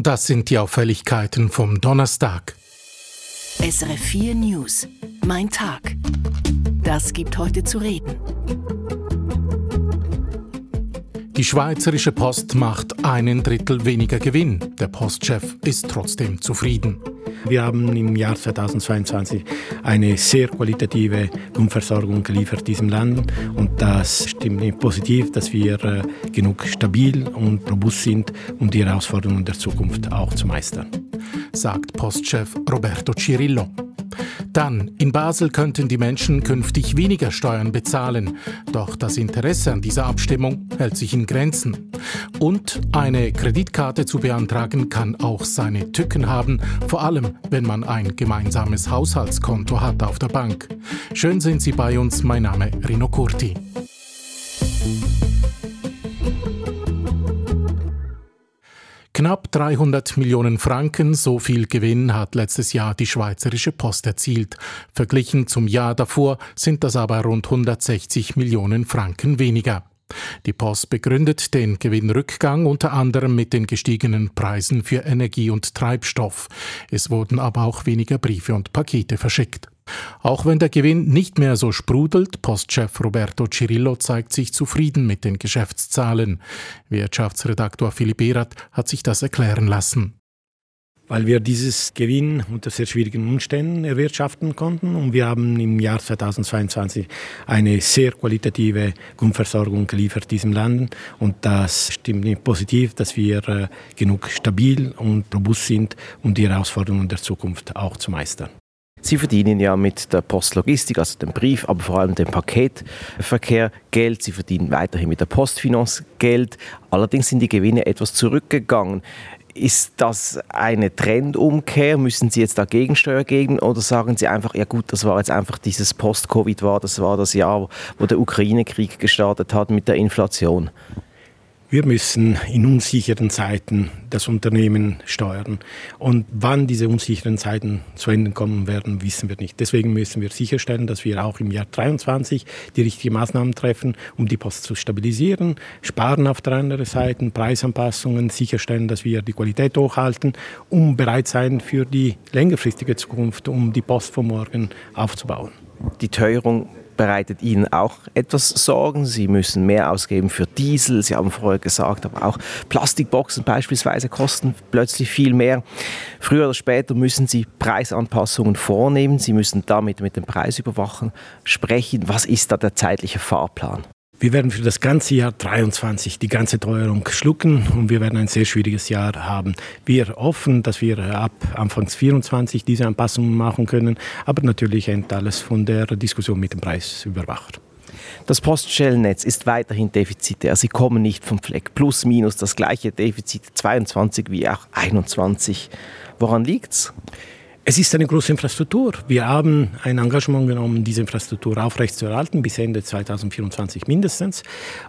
Und das sind die Auffälligkeiten vom Donnerstag. SRF 4 News. Mein Tag. Das gibt heute zu reden. Die Schweizerische Post macht einen Drittel weniger Gewinn. Der Postchef ist trotzdem zufrieden. Wir haben im Jahr 2022 eine sehr qualitative Grundversorgung geliefert diesem Land und das stimmt positiv, dass wir äh, genug stabil und robust sind, um die Herausforderungen der Zukunft auch zu meistern. Sagt Postchef Roberto Cirillo. Dann, in Basel könnten die Menschen künftig weniger Steuern bezahlen, doch das Interesse an dieser Abstimmung hält sich in Grenzen. Und eine Kreditkarte zu beantragen kann auch seine Tücken haben, vor allem wenn man ein gemeinsames Haushaltskonto hat auf der Bank. Schön sind Sie bei uns, mein Name Rino Curti. Knapp 300 Millionen Franken, so viel Gewinn hat letztes Jahr die Schweizerische Post erzielt. Verglichen zum Jahr davor sind das aber rund 160 Millionen Franken weniger. Die Post begründet den Gewinnrückgang unter anderem mit den gestiegenen Preisen für Energie und Treibstoff. Es wurden aber auch weniger Briefe und Pakete verschickt. Auch wenn der Gewinn nicht mehr so sprudelt, Postchef Roberto Cirillo zeigt sich zufrieden mit den Geschäftszahlen. Wirtschaftsredaktor Philipp Erath hat sich das erklären lassen weil wir dieses Gewinn unter sehr schwierigen Umständen erwirtschaften konnten. Und wir haben im Jahr 2022 eine sehr qualitative Grundversorgung geliefert diesem Land. Und das stimmt positiv, dass wir äh, genug stabil und robust sind, um die Herausforderungen der Zukunft auch zu meistern. Sie verdienen ja mit der Postlogistik, also dem Brief, aber vor allem dem Paketverkehr Geld. Sie verdienen weiterhin mit der Postfinanz Geld. Allerdings sind die Gewinne etwas zurückgegangen. Ist das eine Trendumkehr? Müssen Sie jetzt da Gegensteuer geben oder sagen Sie einfach, ja gut, das war jetzt einfach dieses Post-Covid war, das war das Jahr, wo der Ukraine-Krieg gestartet hat mit der Inflation? Wir müssen in unsicheren Zeiten das Unternehmen steuern. Und wann diese unsicheren Zeiten zu Ende kommen werden, wissen wir nicht. Deswegen müssen wir sicherstellen, dass wir auch im Jahr 2023 die richtigen Maßnahmen treffen, um die Post zu stabilisieren, sparen auf der anderen Seite, Preisanpassungen, sicherstellen, dass wir die Qualität hochhalten, um bereit sein für die längerfristige Zukunft, um die Post von morgen aufzubauen. Die Teuerung bereitet Ihnen auch etwas Sorgen. Sie müssen mehr ausgeben für Diesel. Sie haben vorher gesagt, aber auch Plastikboxen beispielsweise kosten plötzlich viel mehr. Früher oder später müssen Sie Preisanpassungen vornehmen. Sie müssen damit mit dem Preisüberwachen sprechen. Was ist da der zeitliche Fahrplan? Wir werden für das ganze Jahr 23 die ganze Teuerung schlucken und wir werden ein sehr schwieriges Jahr haben. Wir hoffen, dass wir ab Anfangs 24 diese Anpassungen machen können, aber natürlich hängt alles von der Diskussion mit dem Preisüberwacher. Das Poststellennetz ist weiterhin defizitär. Sie kommen nicht vom Fleck. Plus, minus das gleiche Defizit 22 wie auch 21. Woran liegt's? Es ist eine große Infrastruktur. Wir haben ein Engagement genommen, diese Infrastruktur aufrechtzuerhalten, bis Ende 2024 mindestens.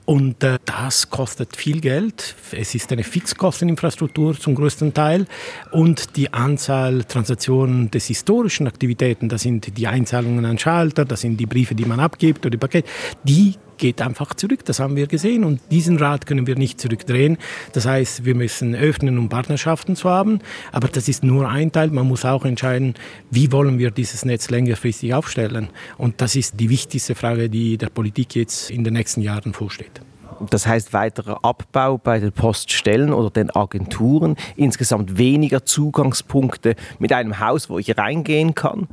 Und äh, das kostet viel Geld. Es ist eine Fixkosteninfrastruktur zum größten Teil. Und die Anzahl Transaktionen des historischen Aktivitäten, das sind die Einzahlungen an Schalter, das sind die Briefe, die man abgibt oder die Pakete, die geht einfach zurück. Das haben wir gesehen und diesen Rad können wir nicht zurückdrehen. Das heißt, wir müssen öffnen, um Partnerschaften zu haben. Aber das ist nur ein Teil. Man muss auch entscheiden, wie wollen wir dieses Netz längerfristig aufstellen. Und das ist die wichtigste Frage, die der Politik jetzt in den nächsten Jahren vorsteht. Das heißt weiterer Abbau bei den Poststellen oder den Agenturen, insgesamt weniger Zugangspunkte mit einem Haus, wo ich reingehen kann?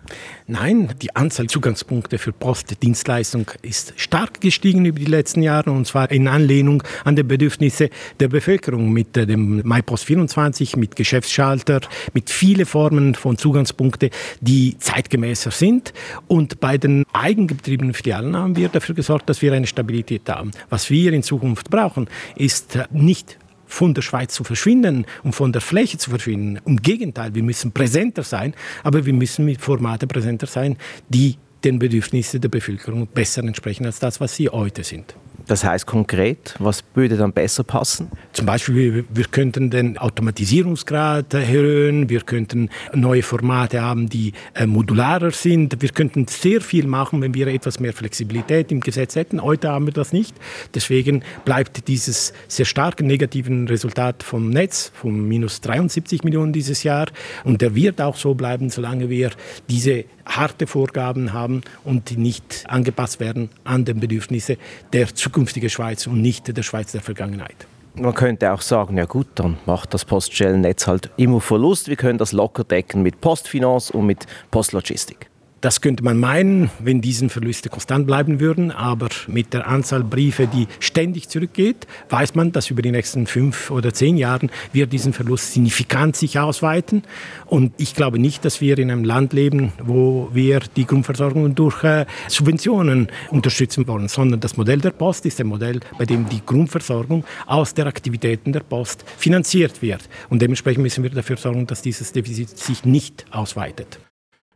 Nein, die Anzahl Zugangspunkte für Postdienstleistung ist stark gestiegen über die letzten Jahre und zwar in Anlehnung an die Bedürfnisse der Bevölkerung mit äh, dem MyPost 24, mit Geschäftsschalter, mit vielen Formen von Zugangspunkten, die zeitgemäßer sind. Und bei den eigengetriebenen Filialen haben wir dafür gesorgt, dass wir eine Stabilität haben. Was wir in Zukunft Zukunft brauchen, ist nicht von der Schweiz zu verschwinden und von der Fläche zu verschwinden. Im Gegenteil, wir müssen präsenter sein, aber wir müssen mit Formaten präsenter sein, die den Bedürfnissen der Bevölkerung besser entsprechen als das, was sie heute sind. Das heißt konkret, was würde dann besser passen? Zum Beispiel, wir könnten den Automatisierungsgrad erhöhen, wir könnten neue Formate haben, die äh, modularer sind. Wir könnten sehr viel machen, wenn wir etwas mehr Flexibilität im Gesetz hätten. Heute haben wir das nicht. Deswegen bleibt dieses sehr starke negativen Resultat vom Netz von minus 73 Millionen dieses Jahr. Und der wird auch so bleiben, solange wir diese harte Vorgaben haben und die nicht angepasst werden an den Bedürfnissen der zukünftigen Schweiz und nicht der Schweiz der Vergangenheit. Man könnte auch sagen, ja gut, dann macht das Poststellennetz halt immer Verlust. Wir können das locker decken mit Postfinanz und mit Postlogistik. Das könnte man meinen, wenn diese Verluste konstant bleiben würden, aber mit der Anzahl Briefe, die ständig zurückgeht, weiß man, dass über die nächsten fünf oder zehn Jahre wird diesen Verlust signifikant sich ausweiten. Und ich glaube nicht, dass wir in einem Land leben, wo wir die Grundversorgung durch äh, Subventionen unterstützen wollen, sondern das Modell der Post ist ein Modell, bei dem die Grundversorgung aus der Aktivitäten der Post finanziert wird. Und dementsprechend müssen wir dafür sorgen, dass dieses Defizit sich nicht ausweitet.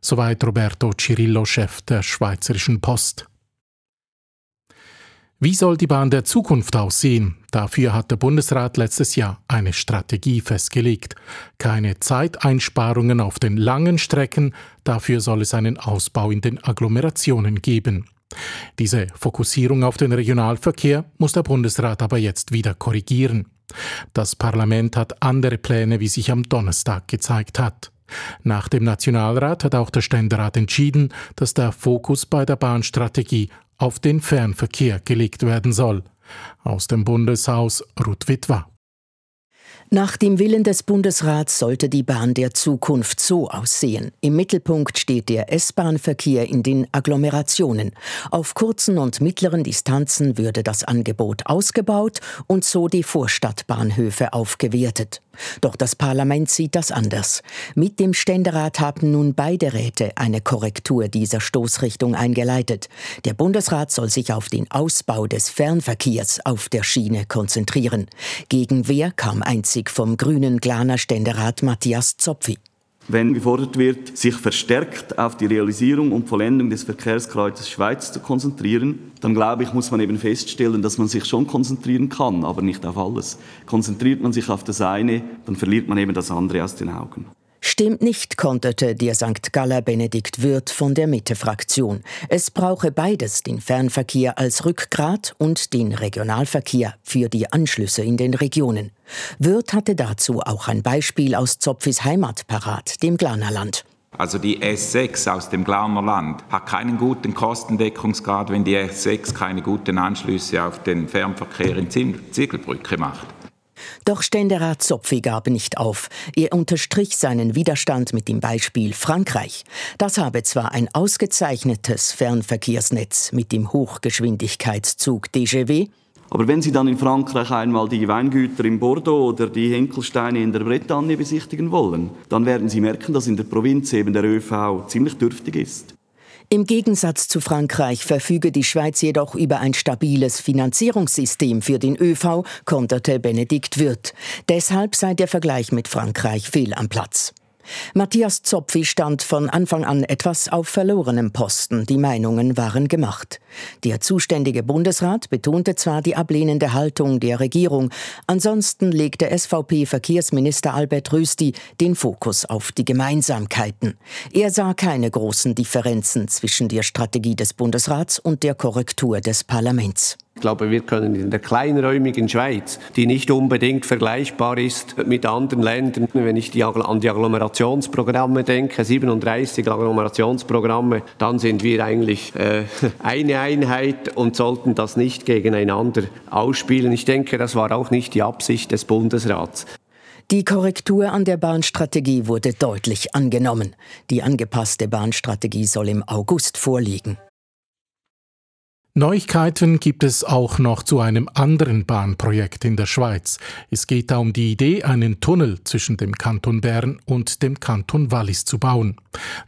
Soweit Roberto Cirillo, Chef der Schweizerischen Post. Wie soll die Bahn der Zukunft aussehen? Dafür hat der Bundesrat letztes Jahr eine Strategie festgelegt. Keine Zeiteinsparungen auf den langen Strecken, dafür soll es einen Ausbau in den Agglomerationen geben. Diese Fokussierung auf den Regionalverkehr muss der Bundesrat aber jetzt wieder korrigieren. Das Parlament hat andere Pläne, wie sich am Donnerstag gezeigt hat. Nach dem Nationalrat hat auch der Ständerat entschieden, dass der Fokus bei der Bahnstrategie auf den Fernverkehr gelegt werden soll. Aus dem Bundeshaus Ruth Witwer. Nach dem Willen des Bundesrats sollte die Bahn der Zukunft so aussehen. Im Mittelpunkt steht der S-Bahn-Verkehr in den Agglomerationen. Auf kurzen und mittleren Distanzen würde das Angebot ausgebaut und so die Vorstadtbahnhöfe aufgewertet. Doch das Parlament sieht das anders. Mit dem Ständerat haben nun beide Räte eine Korrektur dieser Stoßrichtung eingeleitet. Der Bundesrat soll sich auf den Ausbau des Fernverkehrs auf der Schiene konzentrieren. Gegenwehr kam einzig vom grünen Glaner Ständerat Matthias Zopfi wenn gefordert wird, sich verstärkt auf die Realisierung und Vollendung des Verkehrskreuzes Schweiz zu konzentrieren, dann glaube ich, muss man eben feststellen, dass man sich schon konzentrieren kann, aber nicht auf alles. Konzentriert man sich auf das eine, dann verliert man eben das andere aus den Augen. Stimmt nicht, konterte der St. Galler Benedikt Wirth von der Mitte-Fraktion. Es brauche beides, den Fernverkehr als Rückgrat und den Regionalverkehr für die Anschlüsse in den Regionen. Wirth hatte dazu auch ein Beispiel aus Zopfis Heimat parat, dem Glanerland. Also die S6 aus dem Glauner Land hat keinen guten Kostendeckungsgrad, wenn die S6 keine guten Anschlüsse auf den Fernverkehr in Ziegelbrücke macht. Doch Ständerat Zopfi gab nicht auf. Er unterstrich seinen Widerstand mit dem Beispiel Frankreich. Das habe zwar ein ausgezeichnetes Fernverkehrsnetz mit dem Hochgeschwindigkeitszug DGW, aber wenn Sie dann in Frankreich einmal die Weingüter in Bordeaux oder die Henkelsteine in der Bretagne besichtigen wollen, dann werden Sie merken, dass in der Provinz eben der ÖV ziemlich dürftig ist. Im Gegensatz zu Frankreich verfüge die Schweiz jedoch über ein stabiles Finanzierungssystem für den ÖV, konterte Benedikt Wirth. Deshalb sei der Vergleich mit Frankreich fehl am Platz. Matthias Zopfi stand von Anfang an etwas auf verlorenem Posten. Die Meinungen waren gemacht. Der zuständige Bundesrat betonte zwar die ablehnende Haltung der Regierung, ansonsten legte SVP-Verkehrsminister Albert Rösti den Fokus auf die Gemeinsamkeiten. Er sah keine großen Differenzen zwischen der Strategie des Bundesrats und der Korrektur des Parlaments. Ich glaube, wir können in der kleinräumigen Schweiz, die nicht unbedingt vergleichbar ist mit anderen Ländern, wenn ich die, an die Agglomerationsprogramme denke, 37 Agglomerationsprogramme, dann sind wir eigentlich äh, eine Einheit und sollten das nicht gegeneinander ausspielen. Ich denke, das war auch nicht die Absicht des Bundesrats. Die Korrektur an der Bahnstrategie wurde deutlich angenommen. Die angepasste Bahnstrategie soll im August vorliegen. Neuigkeiten gibt es auch noch zu einem anderen Bahnprojekt in der Schweiz. Es geht da um die Idee, einen Tunnel zwischen dem Kanton Bern und dem Kanton Wallis zu bauen.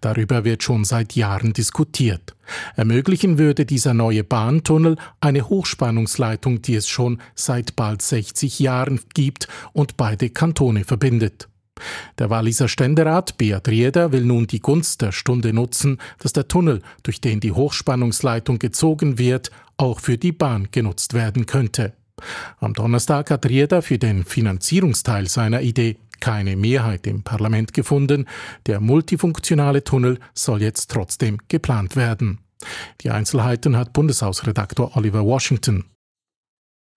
Darüber wird schon seit Jahren diskutiert. Ermöglichen würde dieser neue Bahntunnel eine Hochspannungsleitung, die es schon seit bald 60 Jahren gibt und beide Kantone verbindet. Der Walliser Ständerat Beat Rieder will nun die Gunst der Stunde nutzen, dass der Tunnel, durch den die Hochspannungsleitung gezogen wird, auch für die Bahn genutzt werden könnte. Am Donnerstag hat Rieder für den Finanzierungsteil seiner Idee keine Mehrheit im Parlament gefunden. Der multifunktionale Tunnel soll jetzt trotzdem geplant werden. Die Einzelheiten hat Bundeshausredaktor Oliver Washington.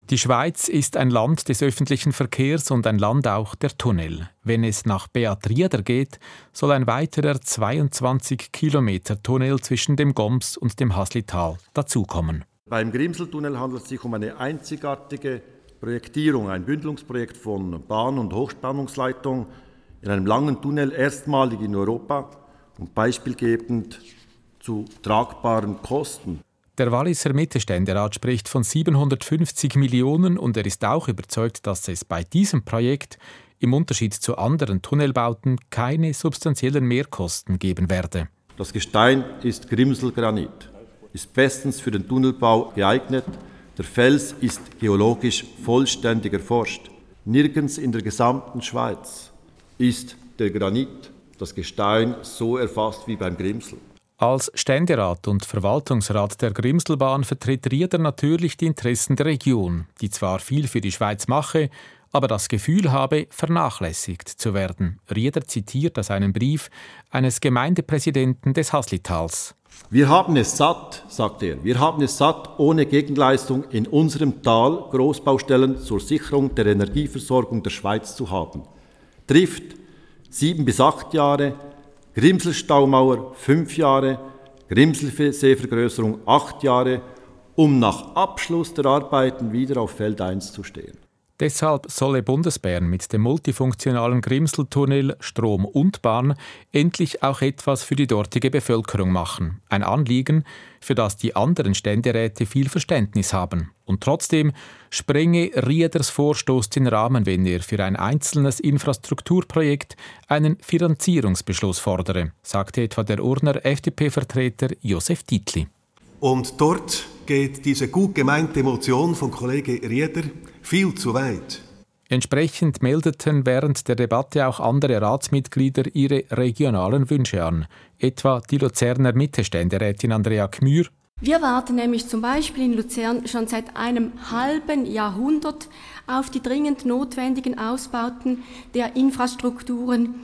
Die Schweiz ist ein Land des öffentlichen Verkehrs und ein Land auch der Tunnel. Wenn es nach Beat Rieder geht, soll ein weiterer 22 Kilometer Tunnel zwischen dem Goms und dem Haslital dazukommen. Beim Grimseltunnel handelt es sich um eine einzigartige Projektierung, ein Bündelungsprojekt von Bahn- und Hochspannungsleitung in einem langen Tunnel, erstmalig in Europa und beispielgebend zu tragbaren Kosten. Der Walliser Mittelständerat spricht von 750 Millionen und er ist auch überzeugt, dass es bei diesem Projekt im Unterschied zu anderen Tunnelbauten keine substanziellen Mehrkosten geben werde. Das Gestein ist Grimselgranit, ist bestens für den Tunnelbau geeignet. Der Fels ist geologisch vollständig erforscht. Nirgends in der gesamten Schweiz ist der Granit, das Gestein, so erfasst wie beim Grimsel. Als Ständerat und Verwaltungsrat der Grimselbahn vertritt Rieder natürlich die Interessen der Region, die zwar viel für die Schweiz mache, aber das Gefühl habe, vernachlässigt zu werden. Rieder zitiert aus einem Brief eines Gemeindepräsidenten des Haslitals. Wir haben es satt, sagt er, wir haben es satt, ohne Gegenleistung in unserem Tal Großbaustellen zur Sicherung der Energieversorgung der Schweiz zu haben. Trifft sieben bis acht Jahre, Grimselstaumauer fünf Jahre, Grimselseevergrößerung acht Jahre, um nach Abschluss der Arbeiten wieder auf Feld 1 zu stehen. Deshalb solle Bundesbären mit dem multifunktionalen Grimseltunnel Strom und Bahn endlich auch etwas für die dortige Bevölkerung machen. Ein Anliegen, für das die anderen Ständeräte viel Verständnis haben. Und trotzdem sprenge Rieders Vorstoß den Rahmen, wenn er für ein einzelnes Infrastrukturprojekt einen Finanzierungsbeschluss fordere, sagte etwa der Urner FDP-Vertreter Josef Dietli. Und dort geht diese gut gemeinte Motion von Kollege Rieder viel zu weit. Entsprechend meldeten während der Debatte auch andere Ratsmitglieder ihre regionalen Wünsche an, etwa die Luzerner Mittelständerätin Andrea Kmür. Wir warten nämlich zum Beispiel in Luzern schon seit einem halben Jahrhundert auf die dringend notwendigen Ausbauten der Infrastrukturen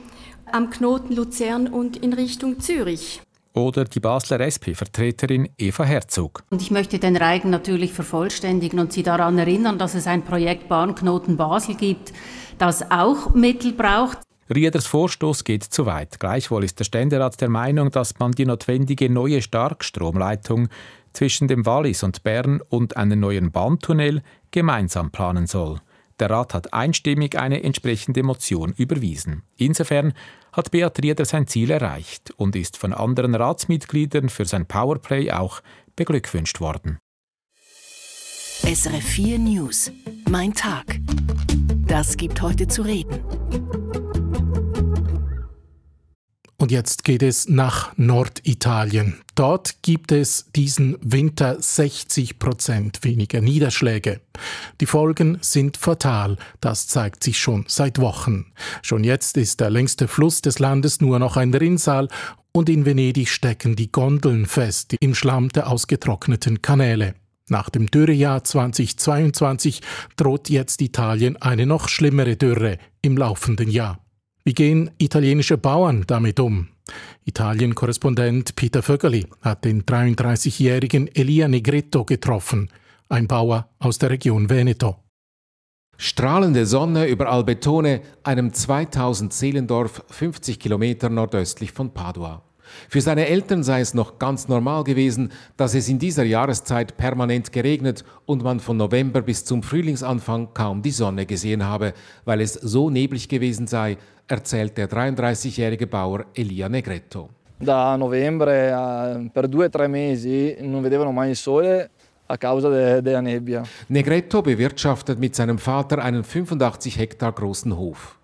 am Knoten Luzern und in Richtung Zürich oder die Basler SP-Vertreterin Eva Herzog. Und ich möchte den Reigen natürlich vervollständigen und Sie daran erinnern, dass es ein Projekt Bahnknoten Basel gibt, das auch Mittel braucht. Rieders Vorstoß geht zu weit. Gleichwohl ist der Ständerat der Meinung, dass man die notwendige neue Starkstromleitung zwischen dem Wallis und Bern und einen neuen Bahntunnel gemeinsam planen soll. Der Rat hat einstimmig eine entsprechende Motion überwiesen. Insofern hat Beat Rieder sein Ziel erreicht und ist von anderen Ratsmitgliedern für sein Powerplay auch beglückwünscht worden. SRF 4 News. Mein Tag. Das gibt heute zu reden. Und jetzt geht es nach Norditalien. Dort gibt es diesen Winter 60 Prozent weniger Niederschläge. Die Folgen sind fatal, das zeigt sich schon seit Wochen. Schon jetzt ist der längste Fluss des Landes nur noch ein Rinnsal und in Venedig stecken die Gondeln fest im Schlamm der ausgetrockneten Kanäle. Nach dem Dürrejahr 2022 droht jetzt Italien eine noch schlimmere Dürre im laufenden Jahr. Wie gehen italienische Bauern damit um? Italien-Korrespondent Peter Vögeli hat den 33-jährigen Elia Negretto getroffen, ein Bauer aus der Region Veneto. Strahlende Sonne über Albetone, einem 2000 Seelendorf 50 Kilometer nordöstlich von Padua. Für seine Eltern sei es noch ganz normal gewesen, dass es in dieser Jahreszeit permanent geregnet und man von November bis zum Frühlingsanfang kaum die Sonne gesehen habe, weil es so neblig gewesen sei, erzählt der 33-jährige Bauer Elia Negretto. Da novembre eh, per due o tre mesi non vedevano mai il sole a causa de, della nebbia. Negretto bewirtschaftet mit seinem Vater einen 85 Hektar großen Hof.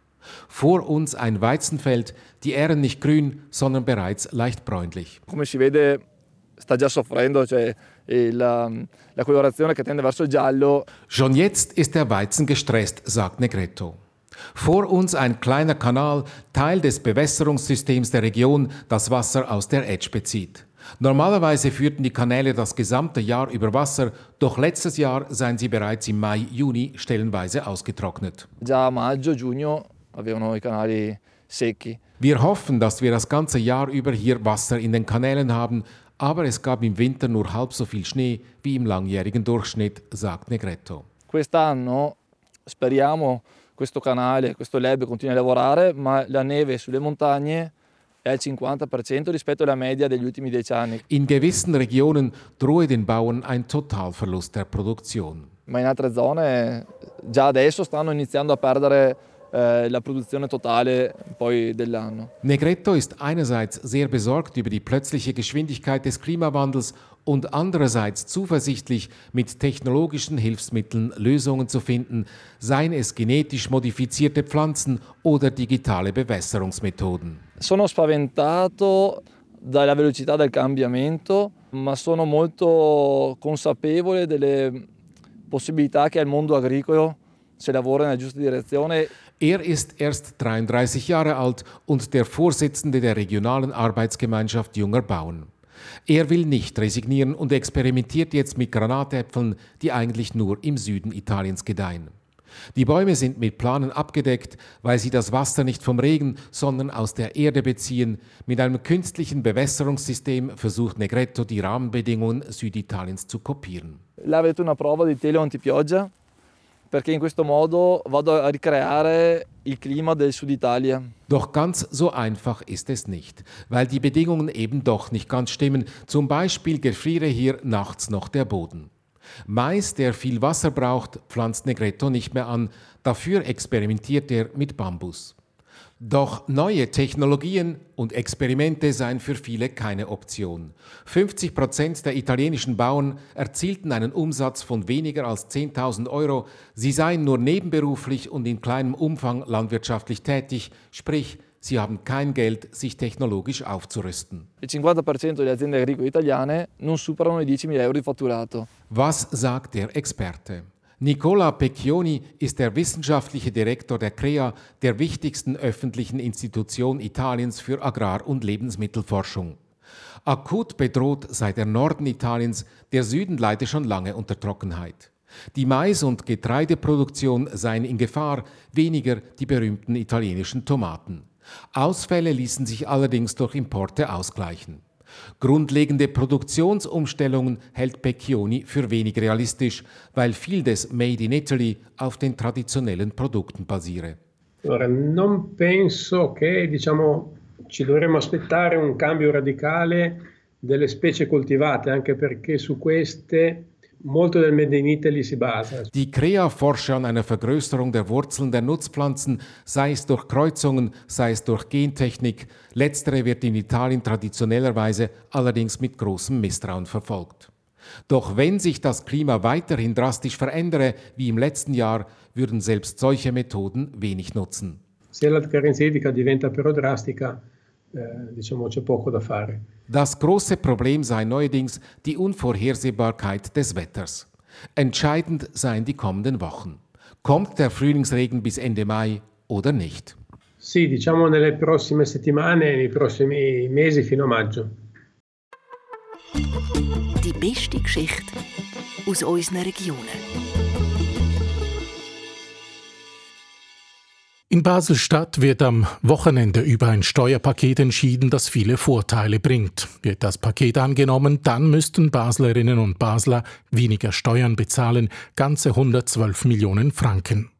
Vor uns ein Weizenfeld, die Ähren nicht grün, sondern bereits leicht bräunlich. Come si vede sta già soffrendo, cioè la, la colorazione che tende verso il giallo. Schon jetzt ist der Weizen gestresst, sagt Negretto. Vor uns ein kleiner Kanal, Teil des Bewässerungssystems der Region, das Wasser aus der Etsch bezieht. Normalerweise führten die Kanäle das gesamte Jahr über Wasser, doch letztes Jahr seien sie bereits im Mai, Juni stellenweise ausgetrocknet. Già maggio, giugno avevano i canali secchi. Wir hoffen, dass wir das ganze Jahr über hier Wasser in den Kanälen haben, aber es gab im Winter nur halb so viel Schnee wie im langjährigen Durchschnitt, sagt Negretto. Quest'anno speriamo questo canale, questo lab continui a lavorare, ma la neve sulle montagne è al 50% rispetto alla media degli ultimi dieci anni. In gewissen Regionen drohe den Bauern ein Totalverlust der Produktion. Ma in altre zone già adesso stanno iniziando a perdere la produzione totale poi dell'anno. Negretto ist einerseits sehr besorgt über die plötzliche Geschwindigkeit des Klimawandels und andererseits zuversichtlich, mit technologischen Hilfsmitteln Lösungen zu finden, seien es genetisch modifizierte Pflanzen oder digitale Bewässerungsmethoden. Sono spaventato dalla velocità del cambiamento, ma sono molto consapevole delle possibilità che ha il mondo agricolo se lavora nella giusta direzione. Er ist erst 33 Jahre alt und der Vorsitzende der regionalen Arbeitsgemeinschaft junger Bauern. Er will nicht resignieren und experimentiert jetzt mit Granatäpfeln, die eigentlich nur im Süden Italiens gedeihen. Die Bäume sind mit Planen abgedeckt, weil sie das Wasser nicht vom Regen, sondern aus der Erde beziehen. Mit einem künstlichen Bewässerungssystem versucht Negretto die Rahmenbedingungen Süditaliens zu kopieren. Là avete una prova di telo antipioggia perché in questo modo vado a ricreare il clima del Sud Italia. Doch ganz so einfach ist es nicht, weil die Bedingungen eben doch nicht ganz stimmen. Zum Beispiel gefriere hier nachts noch der Boden. Mais, der viel Wasser braucht, pflanzt Negretto nicht mehr an, dafür experimentiert er mit Bambus. Doch neue Technologien und Experimente seien für viele keine Option. 50 Prozent der italienischen Bauern erzielten einen Umsatz von weniger als 10.000 Euro. Sie seien nur nebenberuflich und in kleinem Umfang landwirtschaftlich tätig, sprich, sie haben kein Geld, sich technologisch aufzurüsten. Il 50% delle aziende agricole italiane non superano i 10.000 euro di fatturato. Was sagt der Experte? Nicola Pecchioni ist der wissenschaftliche Direktor der CREA, der wichtigsten öffentlichen Institution Italiens für Agrar- und Lebensmittelforschung. Akut bedroht sei der Norden Italiens, der Süden leide schon lange unter Trockenheit. Die Mais- und Getreideproduktion seien in Gefahr, weniger die berühmten italienischen Tomaten. Ausfälle ließen sich allerdings durch Importe ausgleichen. Grundlegende Produktionsumstellungen hält Pecchioni für wenig realistisch, weil viel des Made in Italy auf den traditionellen Produkten basiere. Allora, non penso che diciamo, ci dovremmo aspettare un cambio radicale delle specie coltivate, anche perché su queste Die CREA forsche an einer Vergrößerung der Wurzeln der Nutzpflanzen, sei es durch Kreuzungen, sei es durch Gentechnik. Letztere wird in Italien traditionellerweise allerdings mit großem Misstrauen verfolgt. Doch wenn sich das Klima weiterhin drastisch verändere, wie im letzten Jahr, würden selbst solche Methoden wenig nutzen. Se la carenza diventa però drastica, diciamo c'è poco da fare. Das große Problem sei neuerdings die Unvorhersehbarkeit des Wetters. Entscheidend seien die kommenden Wochen. Kommt der Frühlingsregen bis Ende Mai oder nicht? Sì, diciamo nelle prossime settimane, nei prossimi mesi fino a maggio. Die beste Geschichte aus unseren Regionen. In Basel-Stadt wird am Wochenende über ein Steuerpaket entschieden, das viele Vorteile bringt. Wird das Paket angenommen, dann müssten Baslerinnen und Basler weniger Steuern bezahlen, ganze 112 Millionen Franken.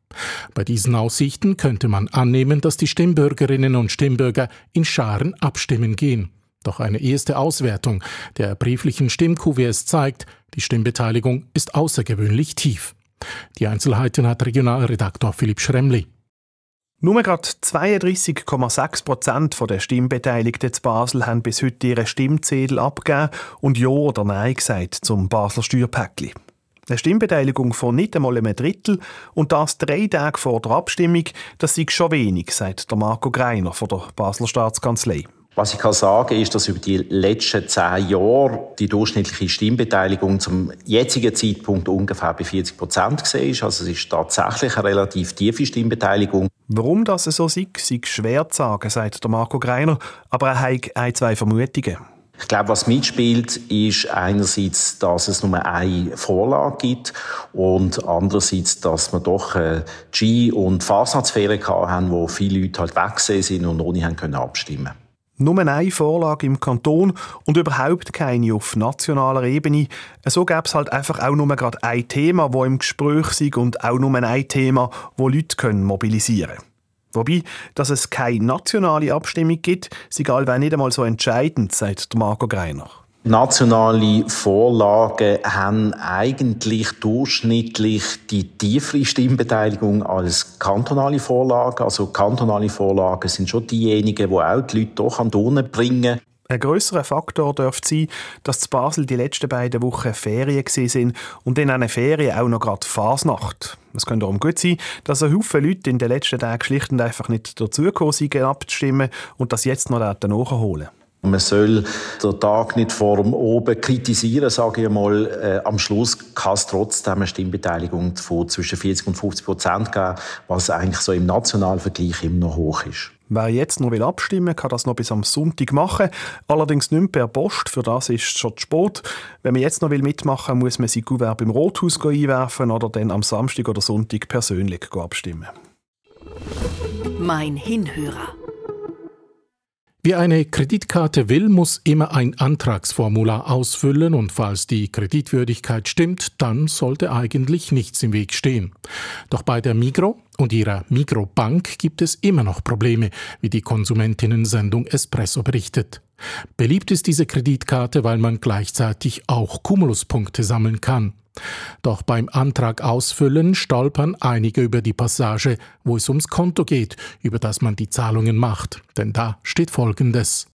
Bei diesen Aussichten könnte man annehmen, dass die Stimmbürgerinnen und Stimmbürger in Scharen abstimmen gehen. Doch eine erste Auswertung der brieflichen Stimmkuverts zeigt, die Stimmbeteiligung ist außergewöhnlich tief. Die Einzelheiten hat Regionalredaktor Philipp Schremli. Nur gerade 32,6 Prozent der Stimmbeteiligten zu Basel haben bis heute ihre Stimmzettel abgegeben und Ja oder Nein gesagt zum Basler Steuerpäckchen. Eine Stimmbeteiligung von nicht einmal einem Drittel und das drei Tage vor der Abstimmung, das sei schon wenig, sagt der Marco Greiner von der Basler Staatskanzlei. Was ich kann sagen ist, dass über die letzten zehn Jahre die durchschnittliche Stimmbeteiligung zum jetzigen Zeitpunkt ungefähr bei 40 Prozent war. Also es ist tatsächlich eine relativ tiefe Stimmbeteiligung. Warum das so sei, sei schwer zu sagen, sagt der Marco Greiner, aber er hat ein, zwei Vermutungen. Ich glaube, was mitspielt, ist einerseits, dass es nur eine Vorlage gibt und andererseits, dass wir doch äh, Ski- und Fasnachtsferien haben, wo viele Leute halt weg sind und ohne haben können abstimmen nur eine Vorlage im Kanton und überhaupt keine auf nationaler Ebene. So gäbe es halt einfach auch nur gerade ein Thema, wo im Gespräch ist und auch nur ein Thema, wo Leute können mobilisieren können. Wobei, dass es keine nationale Abstimmung gibt, sei allweil nicht einmal so entscheidend, sagt Marco Greiner. Nationale Vorlagen haben eigentlich durchschnittlich die tiefere Stimmbeteiligung als kantonale Vorlagen. Also kantonale Vorlagen sind schon diejenigen, die auch die Leute doch an die bringen. Ein grösserer Faktor dürfte sein, dass zu Basel die letzten beiden Wochen Ferien sind und in einer Ferien auch noch gerade Fasnacht. Es könnte darum gut sein, dass ein Haufen Leute in den letzten Tagen schlicht und einfach nicht dazugekommen sind, abzustimmen und das jetzt noch nachholen. Man soll den Tag nicht vor dem Oben kritisieren, sage ich mal. Äh, am Schluss kann es trotzdem eine Stimmbeteiligung von zwischen 40 und 50 Prozent geben, was eigentlich so im nationalen Vergleich immer noch hoch ist. Wer jetzt noch will abstimmen kann das noch bis am Sonntag machen. Allerdings nicht per Post, für das ist es schon zu spät. Wenn man jetzt noch will mitmachen will, muss man sein Kuvert im Rothaus einwerfen oder dann am Samstag oder Sonntag persönlich abstimmen. Mein Hinhörer. Wer eine Kreditkarte will, muss immer ein Antragsformular ausfüllen und falls die Kreditwürdigkeit stimmt, dann sollte eigentlich nichts im Weg stehen. Doch bei der Migro und ihrer Migro-Bank gibt es immer noch Probleme, wie die Konsumentinnen-Sendung Espresso berichtet. Beliebt ist diese Kreditkarte, weil man gleichzeitig auch Kumuluspunkte sammeln kann. Doch beim Antrag ausfüllen stolpern einige über die Passage, wo es ums Konto geht, über das man die Zahlungen macht. Denn da steht Folgendes.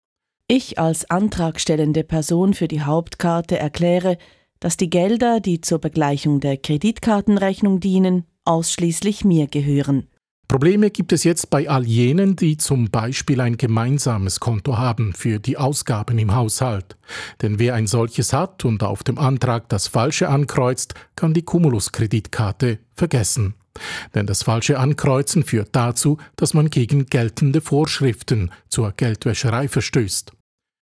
Ich als antragstellende Person für die Hauptkarte erkläre, dass die Gelder, die zur Begleichung der Kreditkartenrechnung dienen, ausschließlich mir gehören. Probleme gibt es jetzt bei all jenen, die zum Beispiel ein gemeinsames Konto haben für die Ausgaben im Haushalt. Denn wer ein solches hat und auf dem Antrag das Falsche ankreuzt, kann die Cumulus-Kreditkarte vergessen. Denn das falsche Ankreuzen führt dazu, dass man gegen geltende Vorschriften zur Geldwäscherei verstößt.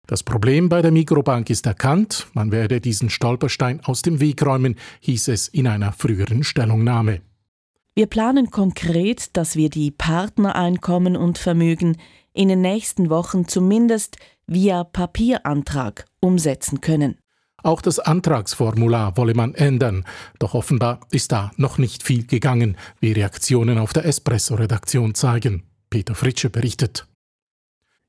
Das Problem bei der Mikrobank ist erkannt, man werde diesen Stolperstein aus dem Weg räumen, hieß es in einer früheren Stellungnahme. Wir planen konkret, dass wir die Partnereinkommen und Vermögen in den nächsten Wochen zumindest via Papierantrag umsetzen können. Auch das Antragsformular wolle man ändern, doch offenbar ist da noch nicht viel gegangen, wie Reaktionen auf der Espresso-Redaktion zeigen. Peter Fritsche berichtet.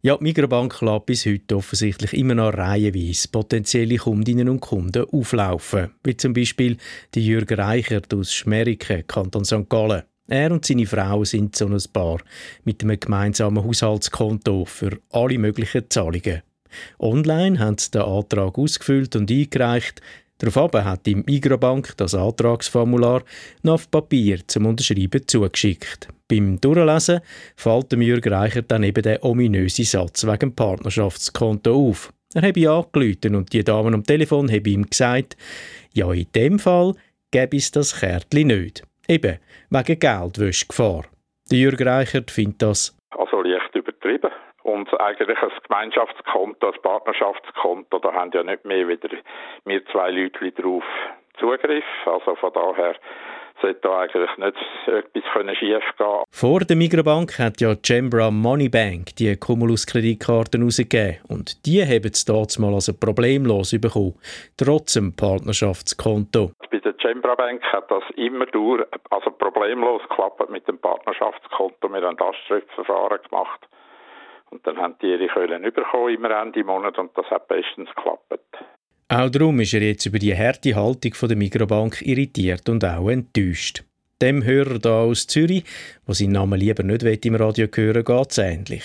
Ja, die Mikrobank lässt bis heute offensichtlich immer noch reihenweise potenzielle Kundinnen und Kunden auflaufen, wie zum Beispiel die Jürgen Reichert aus Schmeriken, Kanton St. Gallen. Er und seine Frau sind so ein Paar mit einem gemeinsamen Haushaltskonto für alle möglichen Zahlungen. Online haben sie den Antrag ausgefüllt und eingereicht. Daraufhin hat die Migrobank das Antragsformular noch auf Papier zum Unterschreiben zugeschickt. Beim Durchlesen fällt dem Jürg Reichert dann eben der ominöse Satz wegen Partnerschaftskonto auf. Er habe angerufen und die Dame am Telefon habe ihm gesagt, ja, in dem Fall gäbe es das Kärtchen nicht. Eben, wegen Geldwäschgefahr. Der Jürg Reichert findet das also leicht übertrieben. Und eigentlich ein Gemeinschaftskonto, ein Partnerschaftskonto, da haben ja nicht mehr wieder wir zwei Leute drauf Zugriff. Also von daher sollte da eigentlich nicht etwas schief gehen Vor der Migrobank hat ja Gembra Moneybank die Cumulus-Kreditkarten rausgegeben und die haben es dort mal also problemlos bekommen, trotz dem Partnerschaftskonto. Bei der Gembra Bank hat das immer durch, also problemlos geklappt mit dem Partnerschaftskonto. Wir haben das Schriftverfahren gemacht. Und dann haben die ihre Köln bekommen im Ende Monat und das hat bestens geklappt. Auch darum ist er jetzt über die harte Haltung der Mikrobank irritiert und auch enttäuscht. Dem Hörer da aus Zürich, wo seinen Namen lieber nicht im Radio hören geht es ähnlich.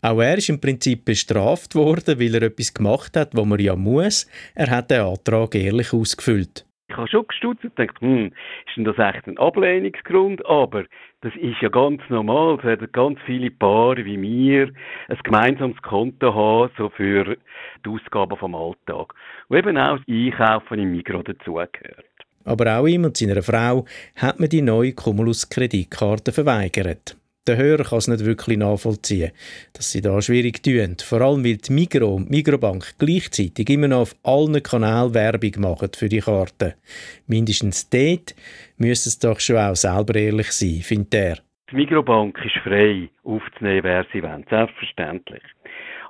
Auch er ist im Prinzip bestraft worden, weil er etwas gemacht hat, was man ja muss. Er hat den Antrag ehrlich ausgefüllt. Ich habe schon gestutzt und gedacht, hm, ist denn das echt ein Ablehnungsgrund? Aber das ist ja ganz normal. Es werden ganz viele Paare wie mir ein gemeinsames Konto haben, so für die Ausgaben vom Alltag. Und eben auch das Einkaufen im Mikro dazugehört. Aber auch ihm und seiner Frau hat man die neue Cumulus-Kreditkarte verweigert. Der Hörer kann es nicht wirklich nachvollziehen, dass sie da schwierig tun. Vor allem, weil die Migro und die Migrobank gleichzeitig immer noch auf allen Kanälen Werbung machen für die Karte. Mindestens dort müssen es doch schon auch selber ehrlich sein, findet er. Die Migrobank ist frei, aufzunehmen, wer sie wollen, selbstverständlich.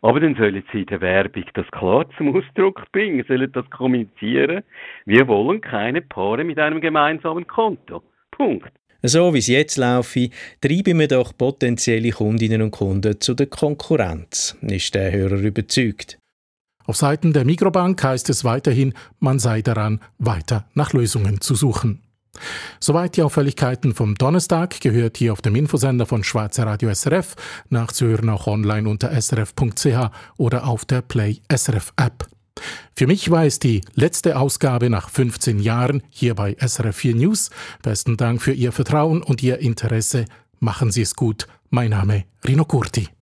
Aber dann sollen sie in der Werbung das klar zum Ausdruck bringen, sollen das kommunizieren. Wir wollen keine Paare mit einem gemeinsamen Konto. Punkt. So wie es jetzt laufe, treiben wir doch potenzielle Kundinnen und Kunden zu der Konkurrenz, ist der Hörer überzeugt. Auf Seiten der Mikrobank heißt es weiterhin, man sei daran, weiter nach Lösungen zu suchen. Soweit die Auffälligkeiten vom Donnerstag gehört hier auf dem Infosender von Schweizer Radio SRF, nachzuhören auch online unter srf.ch oder auf der Play SRF App. Für mich war es die letzte Ausgabe nach 15 Jahren hier bei SRF4 News. Besten Dank für Ihr Vertrauen und Ihr Interesse. Machen Sie es gut. Mein Name Rino Curti.